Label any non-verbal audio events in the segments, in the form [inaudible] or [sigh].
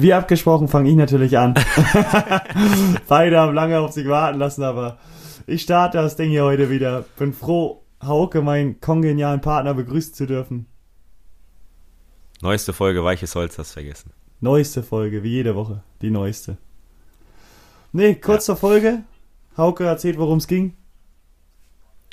Wie abgesprochen fange ich natürlich an. [laughs] Beide haben lange auf sich warten lassen, aber ich starte das Ding hier heute wieder. Bin froh, Hauke, meinen kongenialen Partner, begrüßen zu dürfen. Neueste Folge Weiches Holz, hast vergessen. Neueste Folge, wie jede Woche. Die neueste. Nee, kurz ja. zur Folge. Hauke erzählt, worum es ging.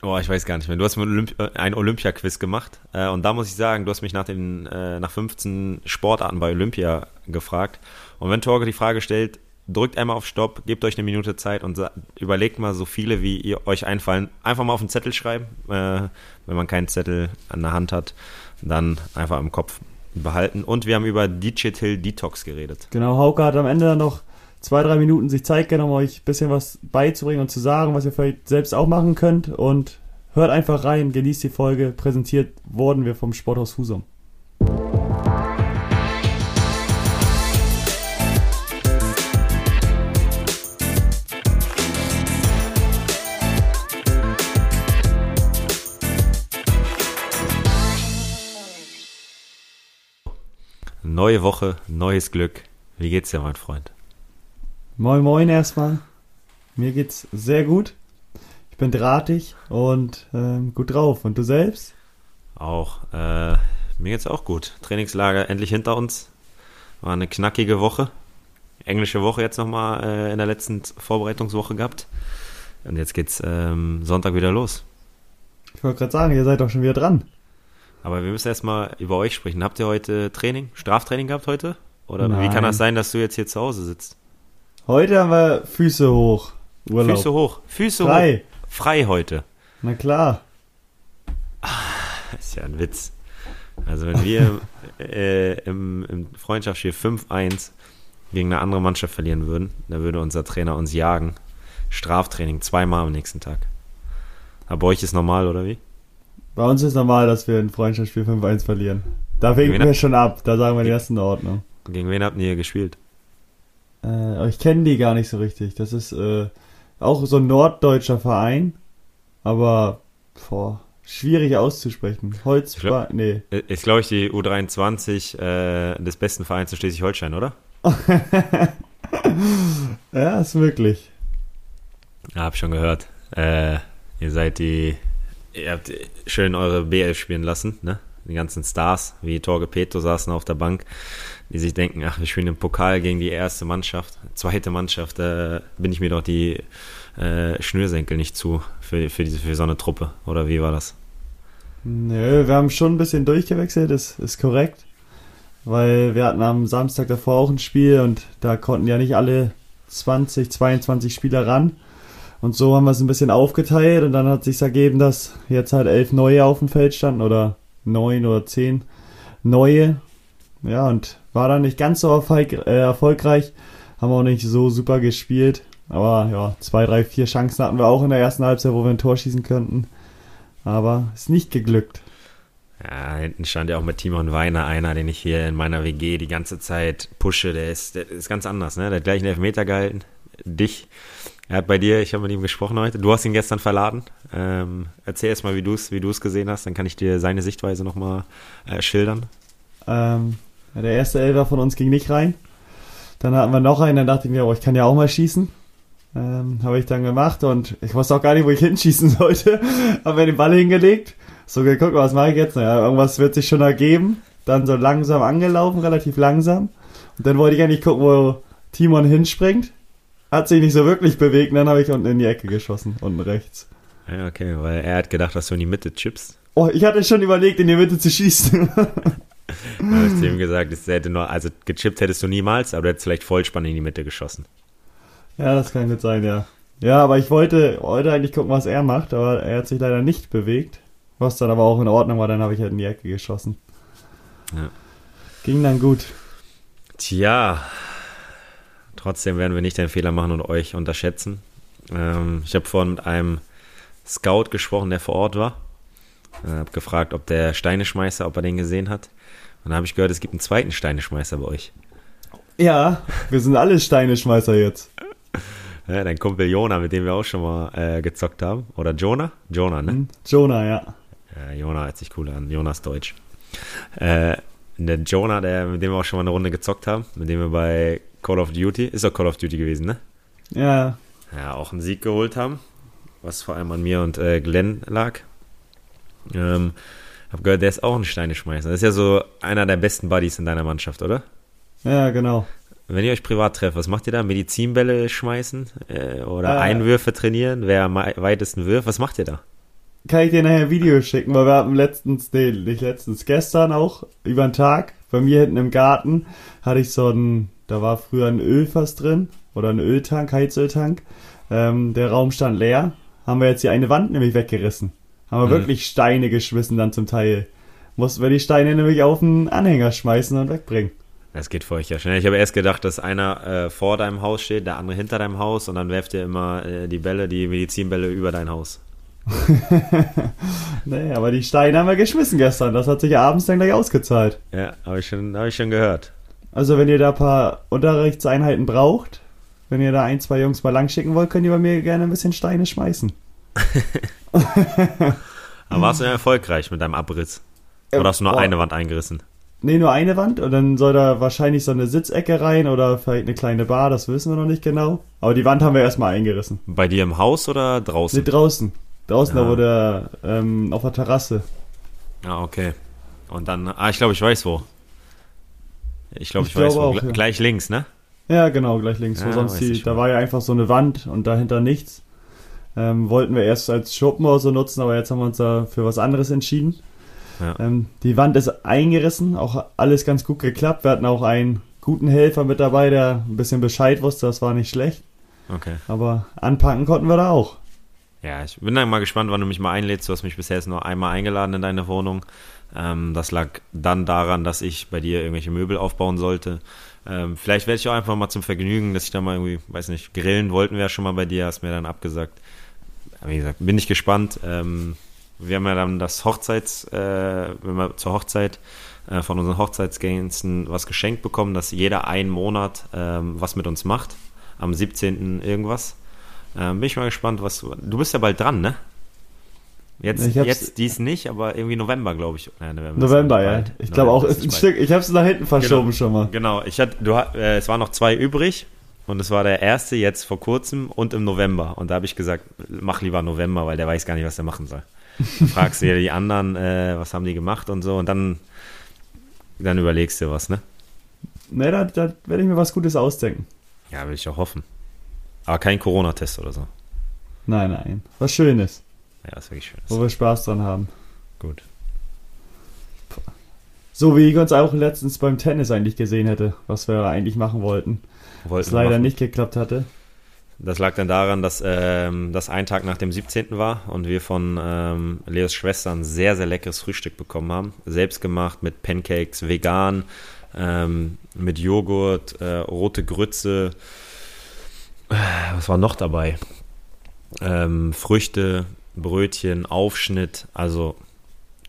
Oh, ich weiß gar nicht mehr. Du hast mir Olymp äh, ein Olympia-Quiz gemacht. Äh, und da muss ich sagen, du hast mich nach, den, äh, nach 15 Sportarten bei Olympia gefragt. Und wenn Torge die Frage stellt, drückt einmal auf Stopp, gebt euch eine Minute Zeit und überlegt mal so viele, wie ihr euch einfallen. Einfach mal auf den Zettel schreiben. Äh, wenn man keinen Zettel an der Hand hat, dann einfach im Kopf behalten. Und wir haben über Digital Detox geredet. Genau, Hauke hat am Ende noch zwei, drei Minuten sich Zeit genommen, euch ein bisschen was beizubringen und zu sagen, was ihr vielleicht selbst auch machen könnt. Und hört einfach rein, genießt die Folge. Präsentiert wurden wir vom Sporthaus Husum. Neue Woche, neues Glück. Wie geht's dir, mein Freund? Moin Moin erstmal. Mir geht's sehr gut. Ich bin drahtig und ähm, gut drauf. Und du selbst? Auch. Äh, mir geht's auch gut. Trainingslager endlich hinter uns. War eine knackige Woche. Englische Woche jetzt nochmal äh, in der letzten Vorbereitungswoche gehabt. Und jetzt geht's ähm, Sonntag wieder los. Ich wollte gerade sagen, ihr seid doch schon wieder dran. Aber wir müssen erstmal über euch sprechen. Habt ihr heute Training, Straftraining gehabt heute? Oder Nein. wie kann das sein, dass du jetzt hier zu Hause sitzt? Heute haben wir Füße hoch. Urlaub. Füße hoch. Füße Frei. hoch. Frei heute. Na klar. Ah, ist ja ein Witz. Also wenn wir [laughs] äh, im, im Freundschaftsspiel 5-1 gegen eine andere Mannschaft verlieren würden, dann würde unser Trainer uns jagen. Straftraining zweimal am nächsten Tag. Aber bei euch ist normal, oder wie? Bei uns ist normal, dass wir ein Freundschaftsspiel 5-1 verlieren. Da winken wir schon ab. Da sagen wir die ersten Ordnung. Gegen wen habt ihr gespielt? Äh, ich kenne die gar nicht so richtig. Das ist äh, auch so ein norddeutscher Verein, aber boah, schwierig auszusprechen. Holz, nee. Ist, glaube ich, die U23 äh, des besten Vereins in Schleswig-Holstein, oder? [laughs] ja, ist möglich. Ja, hab schon gehört. Äh, ihr seid die, ihr habt schön eure BL spielen lassen, ne? Die ganzen Stars, wie Torge Petro saßen auf der Bank die sich denken, ach, wir spielen im Pokal gegen die erste Mannschaft, zweite Mannschaft, da bin ich mir doch die äh, Schnürsenkel nicht zu für, für, diese, für so eine Truppe. Oder wie war das? Nö, wir haben schon ein bisschen durchgewechselt, das ist korrekt. Weil wir hatten am Samstag davor auch ein Spiel und da konnten ja nicht alle 20, 22 Spieler ran. Und so haben wir es ein bisschen aufgeteilt und dann hat sich ergeben, dass jetzt halt elf neue auf dem Feld standen oder neun oder zehn neue. Ja, und war dann nicht ganz so äh, erfolgreich. Haben auch nicht so super gespielt. Aber ja, zwei, drei, vier Chancen hatten wir auch in der ersten Halbzeit, wo wir ein Tor schießen könnten. Aber ist nicht geglückt. Ja, hinten stand ja auch mit Timon Weiner einer, den ich hier in meiner WG die ganze Zeit pushe. Der ist, der ist ganz anders, ne? Der hat gleich einen Elfmeter gehalten. Dich. Er hat bei dir, ich habe mit ihm gesprochen heute. Du hast ihn gestern verladen. Ähm, erzähl erst mal, wie du es wie gesehen hast. Dann kann ich dir seine Sichtweise nochmal äh, schildern. Ähm, der erste Elfer von uns ging nicht rein. Dann hatten wir noch einen, dann dachte ich mir, oh, ich kann ja auch mal schießen. Ähm, habe ich dann gemacht und ich wusste auch gar nicht, wo ich [laughs] hinschießen sollte. habe mir den Ball hingelegt. So geguckt, was mache ich jetzt? Naja, irgendwas wird sich schon ergeben. Dann so langsam angelaufen, relativ langsam. Und dann wollte ich eigentlich gucken, wo Timon hinspringt. Hat sich nicht so wirklich bewegt, und dann habe ich unten in die Ecke geschossen, unten rechts. Ja, okay, weil er hat gedacht, dass du in die Mitte chippst. Oh, ich hatte schon überlegt, in die Mitte zu schießen. [laughs] Habe ich zu ihm gesagt, es hätte nur, also gechippt hättest du niemals, aber du hättest vielleicht Vollspann in die Mitte geschossen. Ja, das kann gut sein, ja. Ja, aber ich wollte heute eigentlich gucken, was er macht, aber er hat sich leider nicht bewegt. Was dann aber auch in Ordnung war, dann habe ich halt in die Ecke geschossen. Ja. Ging dann gut. Tja, trotzdem werden wir nicht den Fehler machen und euch unterschätzen. Ähm, ich habe vorhin mit einem Scout gesprochen, der vor Ort war. Ich habe gefragt, ob der Steineschmeißer, ob er den gesehen hat. Und dann habe ich gehört, es gibt einen zweiten Steineschmeißer bei euch. Ja, wir sind alle Steineschmeißer jetzt. [laughs] Ja, dein Kumpel Jona, mit dem wir auch schon mal äh, gezockt haben. Oder Jonah? Jonah, ne? Mhm. Jonah, ja. ja. Jonah hört sich cool an. Jonas Deutsch. Äh, der Jonah, der, mit dem wir auch schon mal eine Runde gezockt haben, mit dem wir bei Call of Duty, ist doch Call of Duty gewesen, ne? Ja. Ja, auch einen Sieg geholt haben, was vor allem an mir und äh, Glenn lag. Ähm, hab gehört, der ist auch ein Steineschmeißer. Das ist ja so einer der besten Buddies in deiner Mannschaft, oder? Ja, genau. Wenn ihr euch privat trefft, was macht ihr da? Medizinbälle schmeißen äh, oder Äh. Einwürfe trainieren? Wer am weitesten wirft? Was macht ihr da? Kann ich dir nachher Video schicken, weil wir hatten letztens, nee, nicht letztens, gestern auch, über den Tag, bei mir hinten im Garten, hatte ich so ein, da war früher ein Ölfass drin, oder ein Öltank, Heizöltank, ähm, der Raum stand leer, haben wir jetzt die eine Wand nämlich weggerissen. Haben wir Mhm. wirklich Steine geschmissen dann zum Teil. Mussten wir die Steine nämlich auf den Anhänger schmeißen und wegbringen. Das geht für euch ja schnell. Ich habe erst gedacht, dass einer äh, vor deinem Haus steht, der andere hinter deinem Haus und dann werft ihr immer äh, die Bälle, die Medizinbälle über dein Haus. [laughs] Nee, aber die Steine haben wir geschmissen gestern, das hat sich abends dann gleich ausgezahlt. Ja, habe ich, schon- hab ich schon gehört. Also wenn ihr da ein paar Unterrichtseinheiten braucht, wenn ihr da ein, zwei Jungs mal lang schicken wollt, könnt ihr bei mir gerne ein bisschen Steine schmeißen. [laughs] Aber warst du denn erfolgreich mit deinem Abriss? Äh, Oder hast du nur boah. eine Wand eingerissen? Nee, nur eine Wand und dann soll da wahrscheinlich so eine Sitzecke rein oder vielleicht eine kleine Bar, das wissen wir noch nicht genau. Aber die Wand haben wir erstmal eingerissen. Bei dir im Haus oder Nee, draußen? draußen. Draußen, Ja. da wo der, ähm, auf der Terrasse. Ah, okay. Und dann, ah, ich glaube, ich weiß wo. Ich glaube, Ich ich, weiß glaube wo. auch, Gle- ja. Gleich links, ne? Ja, genau, gleich links. Ja, wo sonst weiß die, ich da war ja einfach so eine Wand und dahinter nichts. Ähm, wollten wir erst als Schuppen oder so nutzen, aber jetzt haben wir uns da für was anderes entschieden. Ja. Ähm, die Wand ist eingerissen, auch alles ganz gut geklappt. Wir hatten auch einen guten Helfer mit dabei, der ein bisschen Bescheid wusste, das war nicht schlecht. Okay. Aber anpacken konnten wir da auch. Ja, ich bin dann mal gespannt, wann du mich mal einlädst. Du hast mich bisher jetzt nur einmal eingeladen in deine Wohnung. Ähm, das lag dann daran, dass ich bei dir irgendwelche Möbel aufbauen sollte. Ähm, vielleicht werde ich auch einfach mal zum Vergnügen, dass ich da mal irgendwie, weiß nicht, grillen wollten wir ja schon mal bei dir, hast mir dann abgesagt. Aber Wie gesagt, bin ich gespannt. Ähm, wir haben ja dann das Hochzeits, äh, wenn wir zur Hochzeit äh, von unseren Hochzeitsgänsten was geschenkt bekommen, dass jeder einen Monat ähm, was mit uns macht. Am 17. irgendwas. Ähm, bin ich mal gespannt, was. Du bist ja bald dran, ne? Jetzt, jetzt dies nicht, aber irgendwie November, glaube ich. November, ist November, nicht ja. Ich glaube auch, November ein Stück, ich habe es nach hinten verschoben schon mal. Genau, ich hatte, du, äh, es waren noch zwei übrig und es war der erste jetzt vor kurzem und im November. Und da habe ich gesagt, mach lieber November, weil der weiß gar nicht, was der machen soll. Dann fragst du dir die anderen, äh, was haben die gemacht und so und dann, dann überlegst du was, ne? Ne, da, da werde ich mir was Gutes ausdenken. Ja, will ich auch hoffen. Aber kein Corona-Test oder so. Nein, nein. Was Schönes, Ja, ist wirklich schön. wo wir Spaß dran haben. Gut. So wie ich uns auch letztens beim Tennis eigentlich gesehen hätte, was wir eigentlich machen wollten. Wollten Was leider machen. nicht geklappt hatte. Das lag dann daran, dass ähm, das ein Tag nach dem 17. war und wir von ähm, Leos Schwester ein sehr, sehr leckeres Frühstück bekommen haben. Selbst gemacht mit Pancakes, vegan, ähm, mit Joghurt, äh, rote Grütze. Was war noch dabei? Ähm, Früchte, Brötchen, Aufschnitt. Also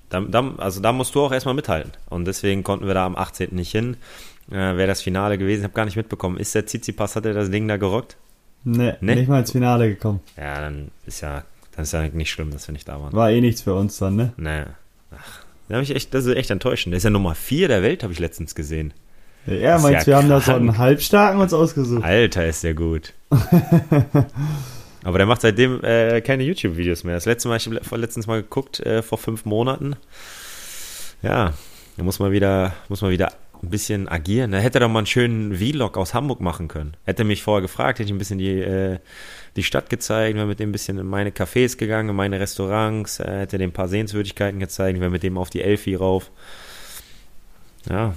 da, da, also da musst du auch erstmal mithalten. Und deswegen konnten wir da am 18. nicht hin. Äh, Wäre das Finale gewesen, ich habe gar nicht mitbekommen. Ist der Tsitsipas, hat er das Ding da gerockt? Ne, Nee? nicht mal ins Finale gekommen. Ja, dann ist ja, dann ist ja nicht schlimm, dass wir nicht da waren. War eh nichts für uns dann, ne? Nee. Ach, da hab ich echt, das ist echt enttäuschend. Der ist ja Nummer 4 der Welt, habe ich letztens gesehen. Ist meint, ja wir haben da so einen Halbstarken uns ausgesucht. Alter, ist der gut. [laughs] Aber der macht seitdem äh, keine YouTube-Videos mehr. Das letzte Mal, ich habe letztens mal geguckt, äh, vor fünf Monaten. Ja, da muss man wieder, muss man wieder ein bisschen agieren. Da hätte er doch mal einen schönen Vlog aus Hamburg machen können. Hätte mich vorher gefragt, hätte ich ein bisschen die, äh, die Stadt gezeigt, wäre mit dem ein bisschen in meine Cafés gegangen, in meine Restaurants, äh, hätte dem ein paar Sehenswürdigkeiten gezeigt, wäre mit dem auf die Elfi rauf. Ja,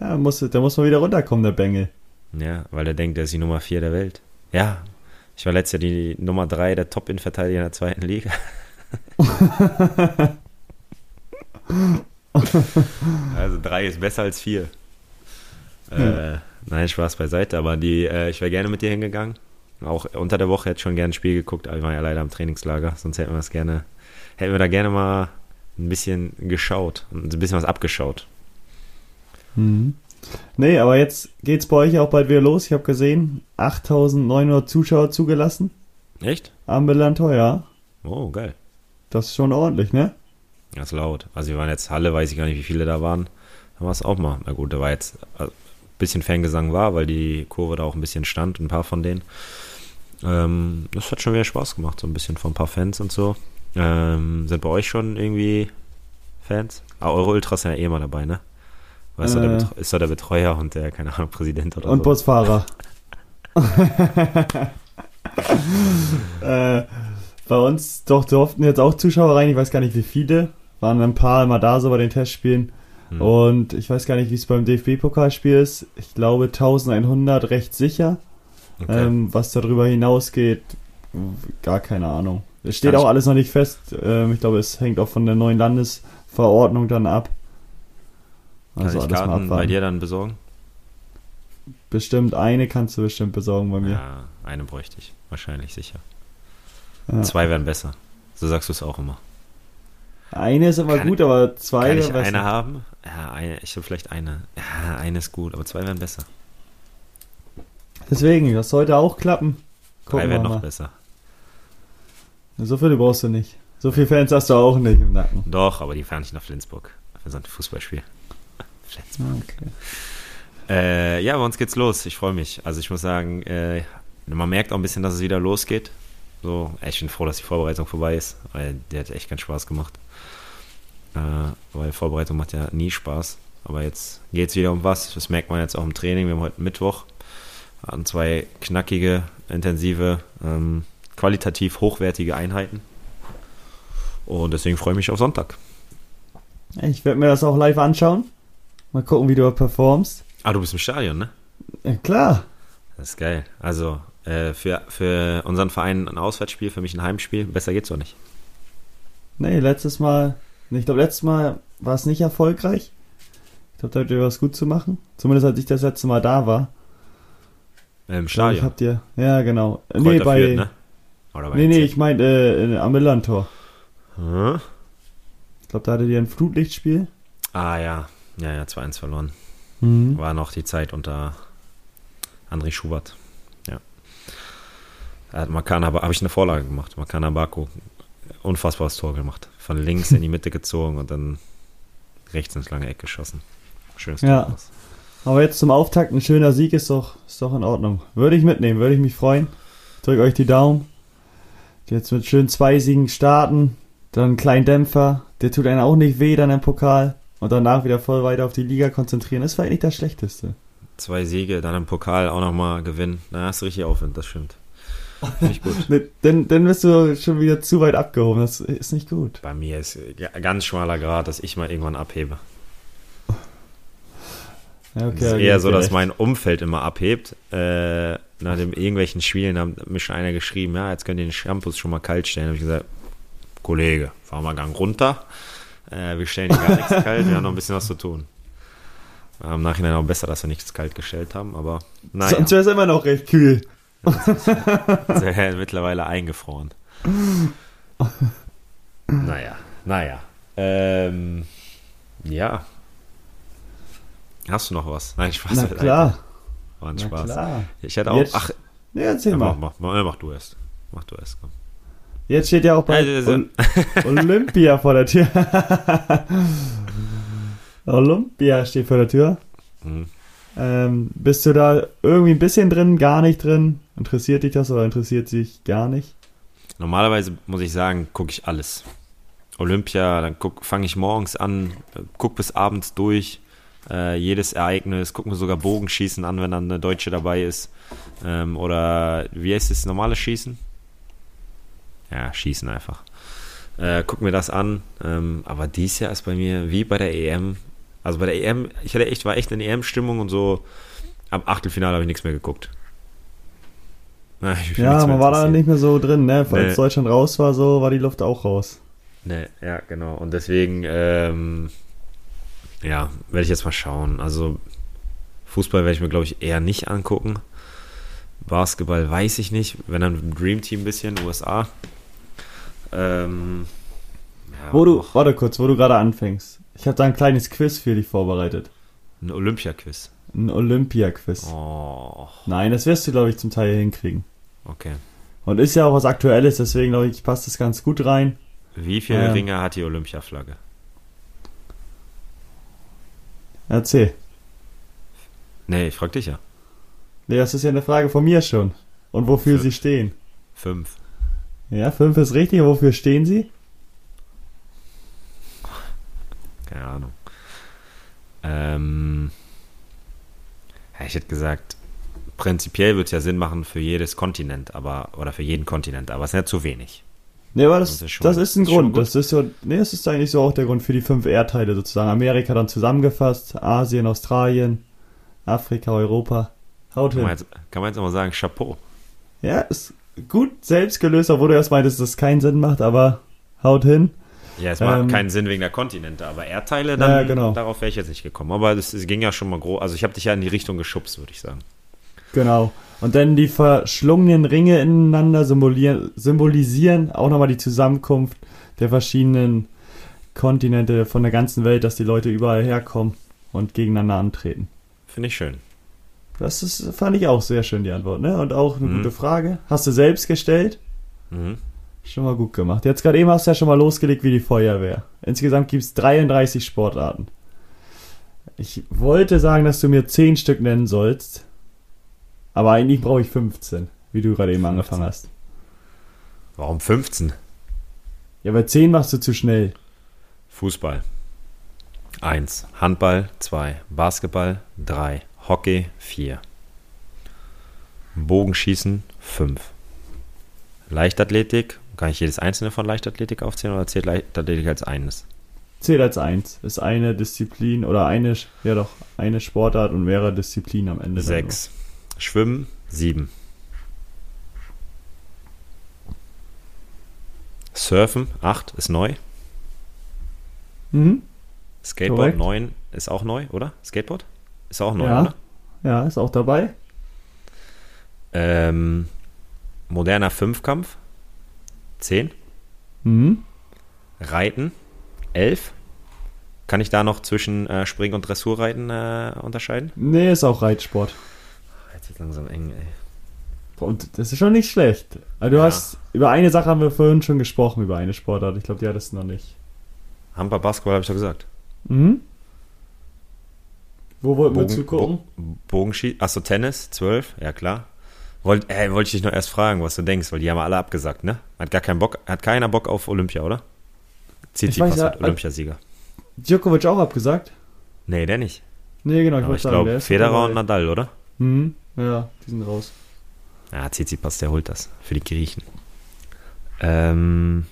Ja, muss, da muss man wieder runterkommen, der Bengel. Ja, weil er denkt, er ist die Nummer 4 der Welt. Ja, ich war letztes Jahr die Nummer 3 der Top-In-Verteidiger in der zweiten Liga. [laughs] also 3 ist besser als 4. Äh, nein, Spaß beiseite, aber die, äh, ich wäre gerne mit dir hingegangen. Auch unter der Woche hätte ich schon gerne ein Spiel geguckt, aber ich war ja leider am Trainingslager, sonst hätten wir das gerne, hätten wir da gerne mal ein bisschen geschaut und ein bisschen was abgeschaut. Mhm. Nee, aber jetzt geht's bei euch auch bald wieder los. Ich habe gesehen, 8900 Zuschauer zugelassen. Echt? Am Belantor, ja. Oh, geil. Das ist schon ordentlich, ne? Das ist laut. Also wir waren jetzt Halle, weiß ich gar nicht, wie viele da waren. Da war es auch mal. Na gut, da war jetzt ein bisschen Fangesang war, weil die Kurve da auch ein bisschen stand, ein paar von denen. Ähm, das hat schon wieder Spaß gemacht, so ein bisschen von ein paar Fans und so. Ähm, sind bei euch schon irgendwie Fans? Ah, eure Ultras sind ja eh mal dabei, ne? Weißt äh, du, ist da der Betreuer und der, keine Ahnung, Präsident oder und so. Und Busfahrer. [laughs] [laughs] äh, bei uns doch durften jetzt auch Zuschauer rein, ich weiß gar nicht wie viele. Waren ein paar immer da so bei den Testspielen. Hm. Und ich weiß gar nicht, wie es beim DFB-Pokalspiel ist. Ich glaube 1100 recht sicher. Okay. Ähm, was darüber hinausgeht, gar keine Ahnung. Es steht auch alles noch nicht fest. Ähm, ich glaube, es hängt auch von der neuen Landesverordnung dann ab. Also Kann ich Karten bei dir dann besorgen? Bestimmt eine kannst du bestimmt besorgen bei mir. Ja, eine bräuchte ich. Wahrscheinlich sicher. Ja. Zwei wären besser. So sagst du es auch immer. Eine ist immer kann gut, aber zwei Kann ich besser. eine haben? Ja, eine, ich will vielleicht eine. Ja, eine ist gut, aber zwei wären besser. Deswegen, das sollte auch klappen. Gucken Drei wären noch besser. So viele brauchst du nicht. So viele Fans hast du auch nicht im Nacken. Doch, aber die fahren nicht nach Flensburg. Für so ein Fußballspiel. Flensburg. Okay. Äh, ja, bei uns geht's los. Ich freue mich. Also ich muss sagen, äh, man merkt auch ein bisschen, dass es wieder losgeht. So, ich bin froh, dass die Vorbereitung vorbei ist, weil der hat echt keinen Spaß gemacht. Äh, weil Vorbereitung macht ja nie Spaß. Aber jetzt geht es wieder um was. Das merkt man jetzt auch im Training. Wir haben heute Mittwoch. Hatten zwei knackige, intensive, ähm, qualitativ hochwertige Einheiten. Und deswegen freue ich mich auf Sonntag. Ich werde mir das auch live anschauen. Mal gucken, wie du performst. Ah, du bist im Stadion, ne? Ja, klar. Das ist geil. Also, äh, für, für unseren Verein ein Auswärtsspiel, für mich ein Heimspiel. Besser geht's doch nicht. Nee, letztes Mal, ich glaube, letztes Mal war es nicht erfolgreich. Ich glaube, da habt ihr was gut zu machen. Zumindest als ich das letzte Mal da war. Im Stadion? Ich habt ihr, ja, genau. Kräuter nee, bei, führt, ne? Oder bei nee, nee, ich meinte äh, am Millantor. Hm? Ich glaube, da hattet ihr ein Flutlichtspiel. Ah, ja. Ja, ja, 2-1 verloren. Mhm. War noch die Zeit unter André Schubert. Ja. Da hat Makana, habe ich eine Vorlage gemacht. Makana Baku, unfassbares Tor gemacht. Von links in die Mitte gezogen und dann rechts ins lange Eck geschossen. Schönes Tor. Ja. Aber jetzt zum Auftakt ein schöner Sieg ist doch, ist doch in Ordnung. Würde ich mitnehmen, würde ich mich freuen. Drück euch die Daumen. Jetzt mit schön zwei Siegen starten. Dann einen kleinen Dämpfer. Der tut einen auch nicht weh dann im Pokal und danach wieder voll weiter auf die Liga konzentrieren, ist vielleicht nicht das Schlechteste. Zwei Siege, dann im Pokal auch nochmal gewinnen. Hast du richtig Aufwind, das stimmt. Nicht gut. [laughs] dann, dann bist du schon wieder zu weit abgehoben, das ist nicht gut. Bei mir ist ganz schmaler Grad, dass ich mal irgendwann abhebe. Okay, es ist eher so, dass mein Umfeld immer abhebt. Äh, nach dem irgendwelchen Spielen hat mir schon einer geschrieben, ja, jetzt könnt ihr den Shampoos schon mal kalt stellen. Da habe ich gesagt, Kollege, fahr mal Gang runter. Äh, wir stellen gar nichts kalt, wir haben noch ein bisschen was zu tun. Im Nachhinein auch besser, dass wir nichts kalt gestellt haben, aber naja. Sonst wäre es immer noch recht kühl. [laughs] Ist mittlerweile eingefroren. naja, naja. Ähm, ja. Hast du noch was? Nein, Spaß. Na klar. War ein Spaß. Klar. Ich hätte auch. Jetzt, ach, ja, erzähl ja, mal. Mach, mach, mach, du erst. Mach du erst, komm. Jetzt steht ja auch bei Olympia vor der Tür. Olympia steht vor der Tür. Mhm. Ähm, bist du da irgendwie ein bisschen drin, gar nicht drin? Interessiert dich das oder interessiert sich gar nicht? Normalerweise muss ich sagen, gucke ich alles. Olympia, dann fange ich morgens an, gucke bis abends durch. Äh, jedes Ereignis, gucke mir sogar Bogenschießen an, wenn dann eine Deutsche dabei ist. Ähm, oder wie heißt das normale Schießen? Ja, schießen einfach. Äh, guck mir das an. Ähm, aber dies Jahr ist bei mir wie bei der EM. Also bei der EM, ich hatte echt, war echt in EM-Stimmung und so. Am Achtelfinale habe ich nichts mehr geguckt. Na, ja, man war da nicht mehr so drin, ne? Als nee. Deutschland raus war, so war die Luft auch raus. Ne, ja, genau. Und deswegen, ähm, ja, werde ich jetzt mal schauen. Also Fußball werde ich mir, glaube ich, eher nicht angucken. Basketball weiß ich nicht. Wenn dann Dream Team ein bisschen, USA. Ähm, ja, wo du, warte kurz, wo du gerade anfängst. Ich habe da ein kleines Quiz für dich vorbereitet. Ein Olympia-Quiz. Ein Olympia-Quiz. Oh. Nein, das wirst du, glaube ich, zum Teil hinkriegen. Okay. Und ist ja auch was Aktuelles, deswegen glaube ich, passt das ganz gut rein. Wie viele ähm, Ringe hat die Olympia-Flagge? Erzähl. Nee, ich frag dich ja. Nee, das ist ja eine Frage von mir schon. Und wofür Fünf. sie stehen. Fünf. Ja, fünf ist richtig. Wofür stehen sie? Keine Ahnung. Ähm, ja, ich hätte gesagt, prinzipiell würde es ja Sinn machen für jedes Kontinent, aber oder für jeden Kontinent, aber es ist nicht zu wenig. Nee, aber das, Das ist schon- das ist ein ist Grund. Das ist so, nee, das ist eigentlich so auch der Grund für die fünf Erdteile sozusagen. Amerika dann zusammengefasst, Asien, Australien, Afrika, Europa. Haut Kann man hin. jetzt, kann man jetzt auch mal sagen, Chapeau. Ja, ist gut selbst gelöst, obwohl du erst meintest, dass das keinen Sinn macht, aber haut hin. Ja, es macht Ähm, keinen Sinn wegen der Kontinente, aber Erdteile, dann Ja, genau. darauf wäre ich jetzt nicht gekommen. Aber das, es ging ja schon mal groß. Also ich habe dich ja in die Richtung geschubst, würde ich sagen. Genau. Und dann die verschlungenen Ringe ineinander symbolisieren auch nochmal die Zusammenkunft der verschiedenen Kontinente von der ganzen Welt, dass die Leute überall herkommen und gegeneinander antreten. Finde ich schön. Das ist, fand ich auch sehr schön, die Antwort, ne? Und auch eine Mhm. gute Frage. Hast du selbst gestellt? Mhm. Schon mal gut gemacht. Jetzt gerade eben hast du ja schon mal losgelegt wie die Feuerwehr. Insgesamt gibt es 33 Sportarten. Ich wollte sagen, dass du mir 10 Stück nennen sollst. Aber eigentlich brauche ich 15, wie du gerade eben angefangen hast. Warum 15? Ja, bei 10 machst du zu schnell. Fußball. 1. Handball. 2. Basketball. 3. Hockey. 4. Bogenschießen. 5. Leichtathletik. Kann ich jedes einzelne von Leichtathletik aufzählen oder zählt Leichtathletik als eines? Zählt als 1. Ist eine Disziplin oder eine, ja doch, eine Sportart und mehrere Disziplinen am Ende. dann 6. Schwimmen. 7. Surfen. 8 ist neu. Mhm. Skateboard Korrekt. 9 ist auch neu, oder? Skateboard? Ist auch neu, Ja. oder? Ja, ist auch dabei. Ähm, moderner Fünfkampf. 10. Mhm. Reiten. 11. Kann ich da noch zwischen äh, Spring- und Dressurreiten äh, unterscheiden? Nee, ist auch Reitsport. Jetzt wird langsam eng, ey. Und das ist schon nicht schlecht. Also du Ja. hast, über eine Sache haben wir vorhin schon gesprochen, über eine Sportart. Ich glaube, die hattest du noch nicht. Handball, Basketball habe ich doch gesagt. Mhm. Wo wollten wir Bogen- zugucken? Bo Bogenschießen. Achso, Tennis, 12. Ja, klar. Wollt, äh, wollte ich dich noch erst fragen, was du denkst, weil die haben alle abgesagt, ne? Hat gar keinen Bock, hat keiner Bock auf Olympia, oder? Tsitsipas wird Olympiasieger. Djokovic auch abgesagt? Nee, der nicht. Nee, genau, ich wollte ich sagen, Federer und Nadal, oder? Mhm. Ja, die sind raus. Ja, Tsitsipas, der holt das für die Griechen. Ähm,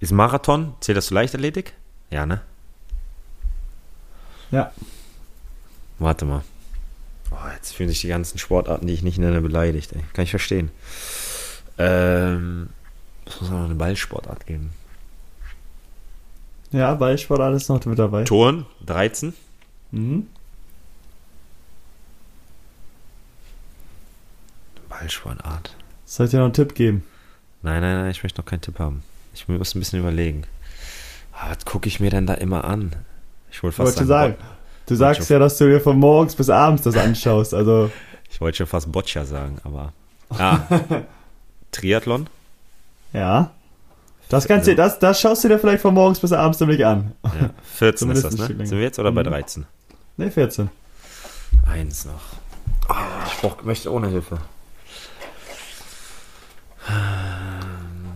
ist Marathon, zählt das zu Leichtathletik? Ja, ne? Ja. Warte mal. Oh, jetzt fühlen sich die ganzen Sportarten, die ich nicht nenne, beleidigt. Ey. Kann ich verstehen. Ähm, es muss auch noch eine Ballsportart geben. Ja, Ballsportart ist noch mit dabei. Turn, 13. Mhm. Ballsportart. Soll ich dir noch einen Tipp geben? Nein, nein, nein, ich möchte noch keinen Tipp haben. Ich muss ein bisschen überlegen. Ah, was gucke ich mir denn da immer an? Ich wollte Ich fast wollte sagen, Bo- du sagst ja, dass du dir von morgens bis abends das anschaust. Also, [laughs] Ich wollte schon fast Boccia sagen, aber. Ah. [laughs] Triathlon? ja. Das kannst du, das, das schaust du dir vielleicht von morgens bis abends nämlich an. Ja. 14 ist das, ne? Sind wir jetzt oder bei Mhm. 13? Ne, 14. Eins noch. Ah, ich brauch, möchte ohne Hilfe.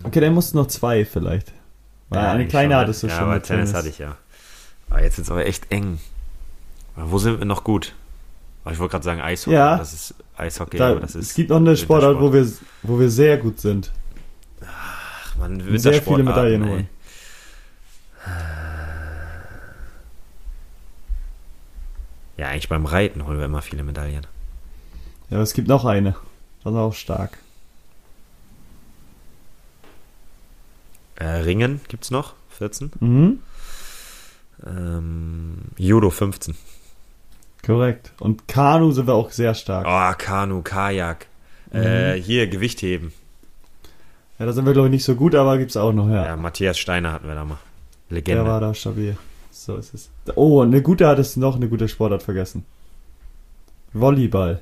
Okay, dann musst du noch zwei vielleicht. Weil eine kleine schon, hattest du ja, schon. aber mit Tennis hatte ich ja. Aber jetzt ist es aber echt eng. Wo sind wir noch gut? Ich wollte gerade sagen Eishockey. Ja. Das ist Eishockey, Da, aber das ist. es gibt noch eine Sportart, wo wir, wo wir sehr gut sind. Ach, man, und sehr viele Medaillen holen. Ja, eigentlich beim Reiten holen wir immer viele Medaillen. Ja, aber es gibt noch eine. Das ist auch stark. Äh, Ringen gibt's noch, 14. Mhm. Ähm, Judo 15. Korrekt. Und Kanu sind wir auch sehr stark. Oh, Kanu, Kajak. Mhm. Äh, hier, Gewichtheben. Ja, da sind wir, glaube ich, nicht so gut, aber gibt's auch noch, ja. Ja, Matthias Steiner hatten wir da mal. Der Legende. war da stabil. So ist es. Oh, eine gute hattest du noch, eine gute Sportart vergessen. Volleyball.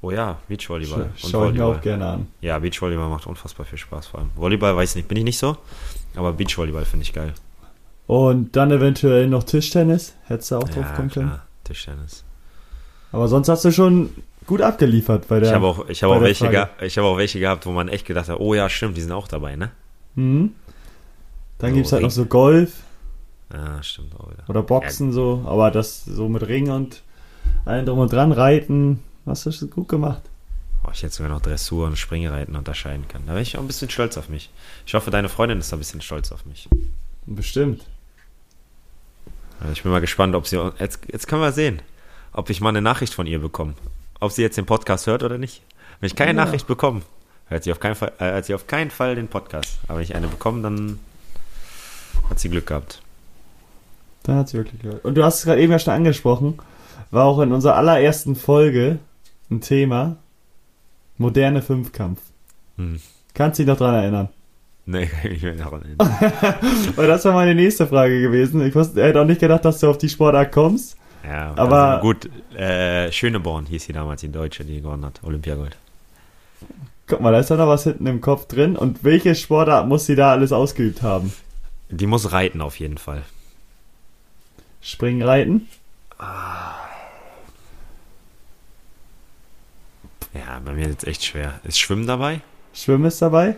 Oh ja, Beachvolleyball. Scha Schaue ich mir auch gerne an. Ja, Beachvolleyball macht unfassbar viel Spaß vor allem. Volleyball weiß ich nicht, bin ich nicht so. Aber Beachvolleyball finde ich geil. Und dann eventuell noch Tischtennis. Hättest du auch drauf ja, kommen können. Tischtennis. Aber sonst hast du schon gut abgeliefert bei der. Ich habe auch, ich habe bei auch welche, ich habe auch welche gehabt, wo man echt gedacht hat, oh ja, stimmt, die sind auch dabei, ne? Mhm. Dann So, gibt es halt noch so Golf Ja, stimmt auch wieder. oder Boxen so, aber das so mit Ring und allem drum und dran, Reiten, hast du gut gemacht. Oh, ich jetzt sogar noch Dressur und Springreiten unterscheiden kann. Da bin ich auch ein bisschen stolz auf mich. Ich hoffe, deine Freundin ist ein bisschen stolz auf mich. Bestimmt. Also ich bin mal gespannt, ob sie. Jetzt, jetzt können wir sehen, ob ich mal eine Nachricht von ihr bekomme. Ob sie jetzt den Podcast hört oder nicht. Wenn ich keine Ja. Nachricht bekomme, hört sie, auf keinen Fall, äh, hört sie auf keinen Fall den Podcast. Aber wenn ich eine bekomme, dann hat sie Glück gehabt. Da hat sie wirklich gehört. Und du hast es gerade eben ja schon angesprochen, war auch in unserer allerersten Folge ein Thema. Moderne Fünfkampf. Hm. Kannst dich noch dran erinnern? Nee, [laughs] ich mehr daran [laughs] erinnern. Weil das war meine nächste Frage gewesen. Ich wusste, hätte auch nicht gedacht, dass du auf die Sportart kommst. Ja, Aber- also gut, äh, Schöneborn hieß sie damals, die Deutsche, die gewonnen hat, Olympiagold. Guck mal, da ist ja noch was hinten im Kopf drin. Und welche Sportart muss sie da alles ausgeübt haben? Die muss reiten auf jeden Fall. Springen, Reiten? Ja, bei mir ist jetzt echt schwer. Ist Schwimmen dabei? Schwimmen ist dabei?